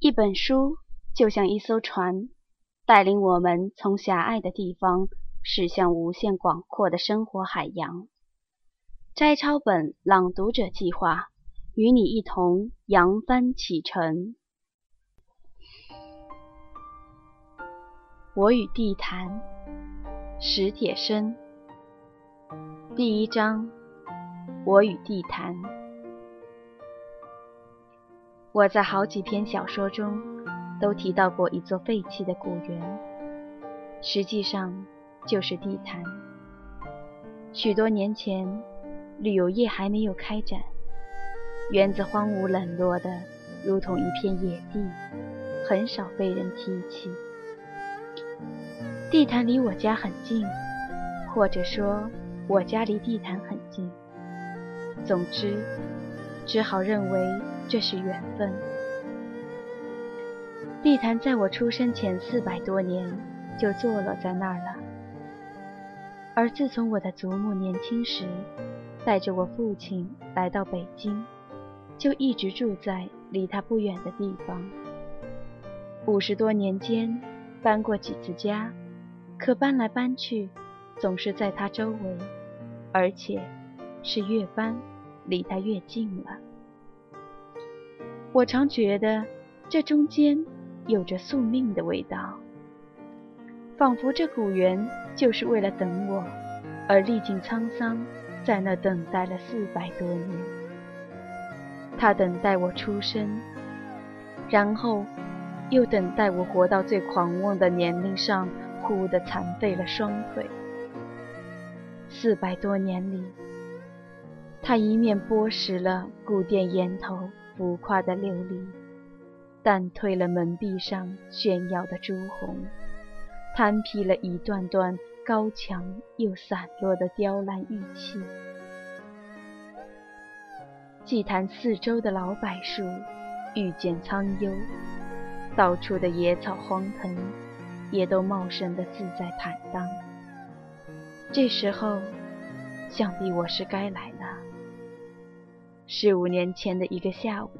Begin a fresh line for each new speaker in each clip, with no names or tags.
一本书就像一艘船，带领我们从狭隘的地方驶向无限广阔的生活海洋。摘抄本朗读者计划与你一同扬帆启程。我与地坛，史铁生。第一章，我与地坛。我在好几篇小说中都提到过一座废弃的古园，实际上就是地坛。许多年前，旅游业还没有开展，园子荒芜冷落的如同一片野地，很少被人提起。地坛离我家很近，或者说我家离地坛很近。总之，只好认为。这是缘分。地坛在我出生前四百多年就坐落在那儿了，而自从我的祖母年轻时带着我父亲来到北京，就一直住在离他不远的地方。五十多年间搬过几次家，可搬来搬去总是在他周围，而且是越搬离他越近了。我常觉得这中间有着宿命的味道，仿佛这古园就是为了等我而历尽沧桑，在那等待了四百多年。他等待我出生，然后又等待我活到最狂妄的年龄上，忽地残废了双腿。四百多年里，他一面剥蚀了古殿檐头。浮夸的琉璃，淡褪了门壁上炫耀的朱红，攀披了一段段高墙又散落的雕栏玉砌。祭坛四周的老柏树遇见苍幽，到处的野草荒藤也都茂盛的自在坦荡。这时候，想必我是该来了。十五年前的一个下午，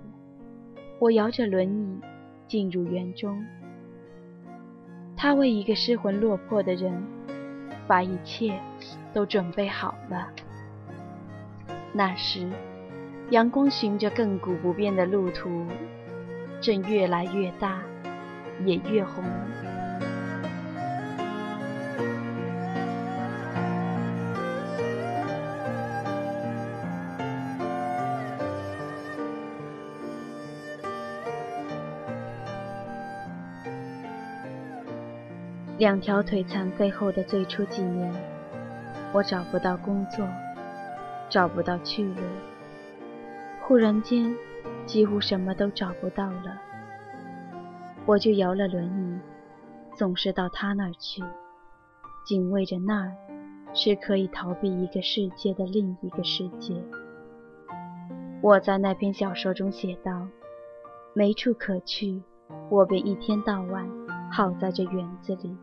我摇着轮椅进入园中。他为一个失魂落魄的人，把一切都准备好了。那时，阳光循着亘古不变的路途，正越来越大，也越红。两条腿残废后的最初几年，我找不到工作，找不到去路。忽然间，几乎什么都找不到了，我就摇了轮椅，总是到他那儿去，警卫着那儿是可以逃避一个世界的另一个世界。我在那篇小说中写道：没处可去，我便一天到晚耗在这园子里。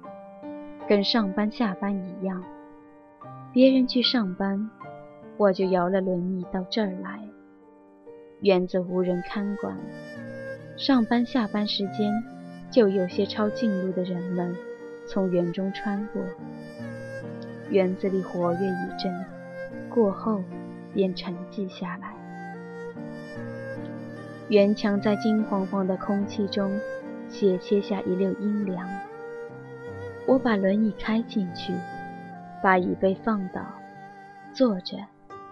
跟上班下班一样，别人去上班，我就摇了轮椅到这儿来。园子无人看管，上班下班时间就有些抄近路的人们从园中穿过。园子里活跃一阵，过后便沉寂下来。园墙在金黄黄的空气中斜切下一溜阴凉。我把轮椅开进去，把椅背放倒，坐着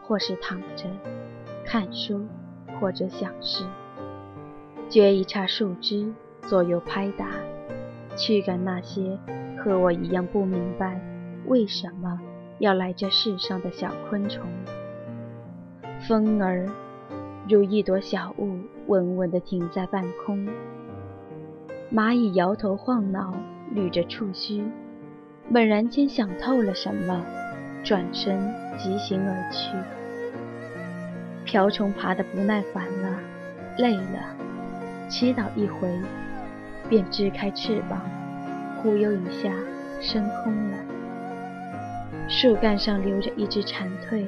或是躺着，看书或者想事，撅一叉树枝左右拍打，驱赶那些和我一样不明白为什么要来这世上的小昆虫。风儿如一朵小雾，稳稳地停在半空。蚂蚁摇头晃脑。捋着触须，猛然间想透了什么，转身疾行而去。瓢虫爬得不耐烦了，累了，祈祷一回，便支开翅膀，忽悠一下升空了。树干上留着一只蝉蜕，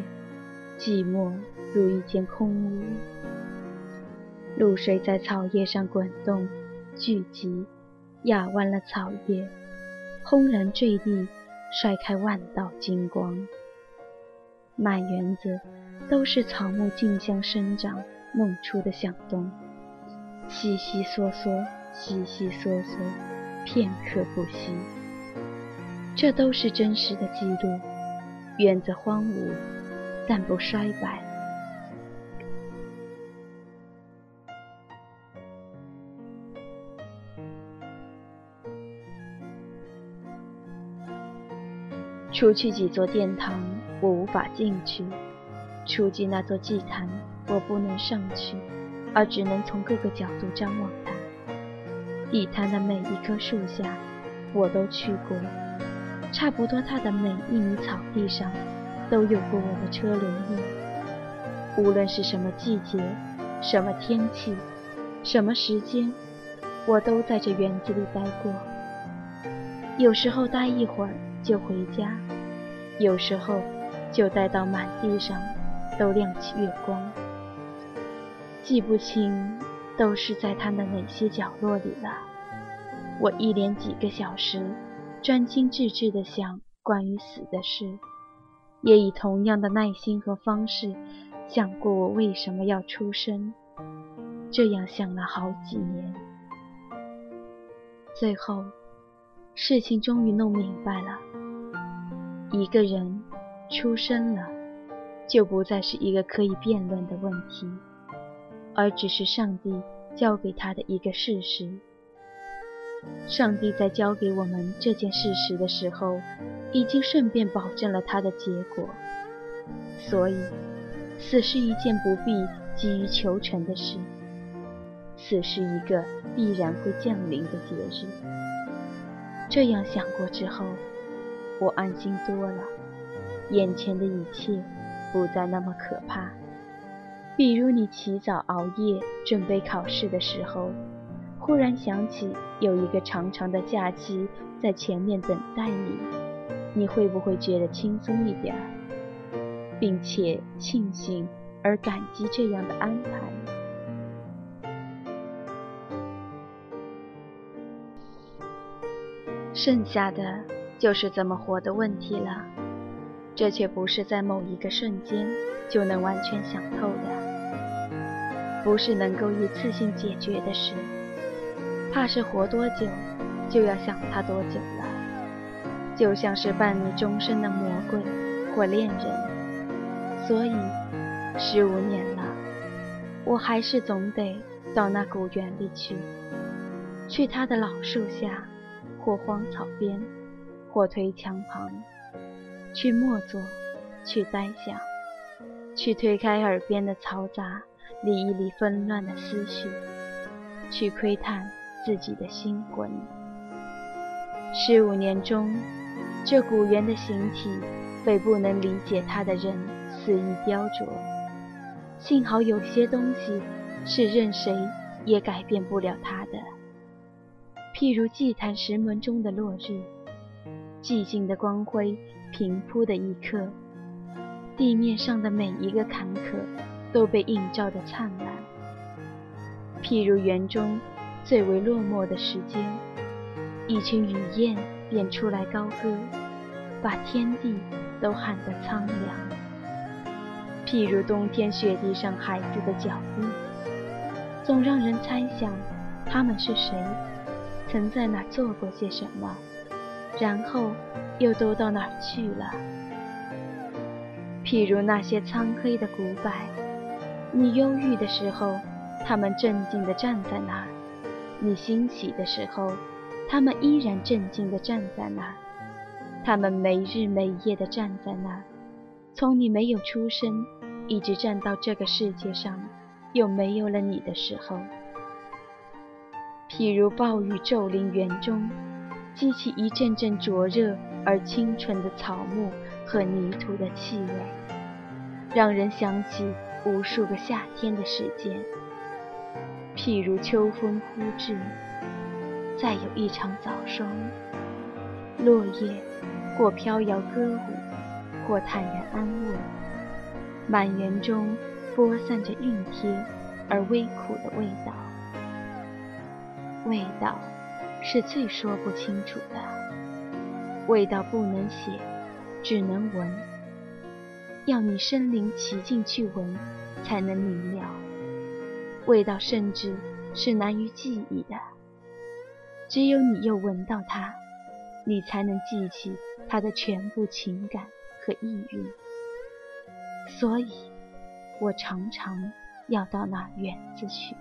寂寞如一间空屋。露水在草叶上滚动，聚集，压弯了草叶，轰然坠地，甩开万道金光。满园子都是草木竞相生长弄出的响动，悉悉嗦嗦，悉悉嗦嗦，片刻不息。这都是真实的记录。园子荒芜，但不衰败。除去几座殿堂，我无法进去；除去那座祭坛，我不能上去，而只能从各个角度张望它。地坛的每一棵树下，我都去过；差不多它的每一米草地上，都有过我的车轮印。无论是什么季节、什么天气、什么时间，我都在这园子里待过。有时候待一会儿就回家。有时候就待到满地上都亮起月光，记不清都是在他的哪些角落里了。我一连几个小时专心致志地想关于死的事，也以同样的耐心和方式想过我为什么要出生。这样想了好几年，最后事情终于弄明白了。一个人出生了，就不再是一个可以辩论的问题，而只是上帝交给他的一个事实。上帝在交给我们这件事实的时候，已经顺便保证了他的结果。所以，死是一件不必急于求成的事，死是一个必然会降临的节日。这样想过之后。我安心多了，眼前的一切不再那么可怕。比如你起早熬夜准备考试的时候，忽然想起有一个长长的假期在前面等待你，你会不会觉得轻松一点儿，并且庆幸而感激这样的安排？剩下的。就是怎么活的问题了，这却不是在某一个瞬间就能完全想透的，不是能够一次性解决的事。怕是活多久，就要想他多久了。就像是伴你终身的魔鬼或恋人，所以十五年了，我还是总得到那古园里去，去他的老树下或荒草边。或推墙旁，去默坐，去呆想，去推开耳边的嘈杂，理一理纷乱的思绪，去窥探自己的心魂。十五年中，这古猿的形体被不能理解它的人肆意雕琢。幸好有些东西是任谁也改变不了它的，譬如祭坛石门中的落日。寂静的光辉平铺的一刻，地面上的每一个坎坷都被映照得灿烂。譬如园中最为落寞的时间，一群雨燕便出来高歌，把天地都喊得苍凉。譬如冬天雪地上孩子的脚印，总让人猜想他们是谁，曾在哪做过些什么。然后又都到哪儿去了？譬如那些苍黑的古柏，你忧郁的时候，他们镇静地站在那儿；你欣喜的时候，他们依然镇静地站在那儿。他们没日没夜地站在那儿，从你没有出生，一直站到这个世界上又没有了你的时候。譬如暴雨骤临园中。激起一阵阵灼热而清纯的草木和泥土的气味，让人想起无数个夏天的时间。譬如秋风忽至，再有一场早霜，落叶或飘摇歌舞，或坦然安卧，满园中播散着熨帖而微苦的味道。味道是最说不清楚的，味道不能写，只能闻。要你身临其境去闻，才能明了。味道甚至是难于记忆的，只有你又闻到它，你才能记起它的全部情感和意蕴。所以，我常常要到那园子去。